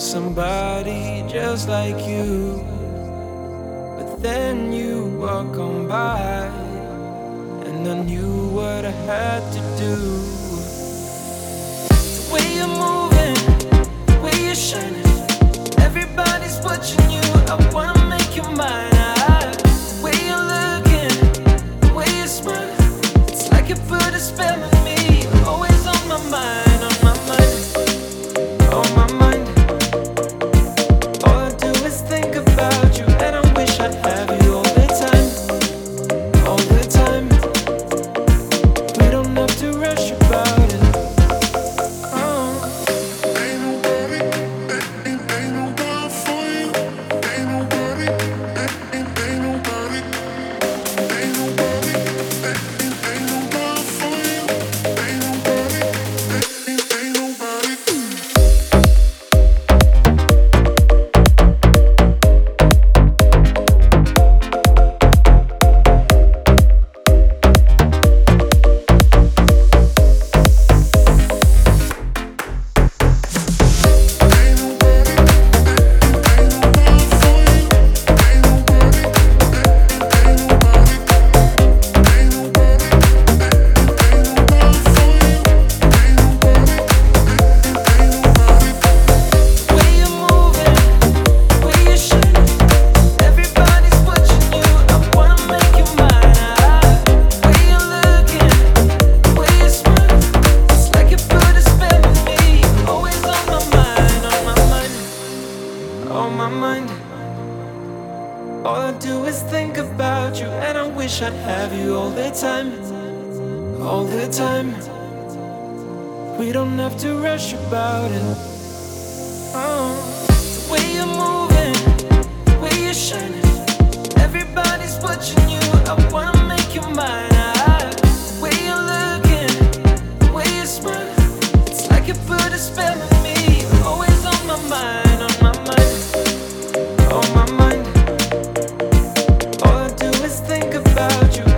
somebody just like you. But then you walk on by, and I knew what I had to do. The way you're moving, the way you're shining, everybody's watching you. I wanna make you mine. The way you're looking, the way you're smiling, it's like you put a spell on me. All I do is think about you, and I wish I'd have you all the time, all the time. We don't have to rush about it. Oh, without you.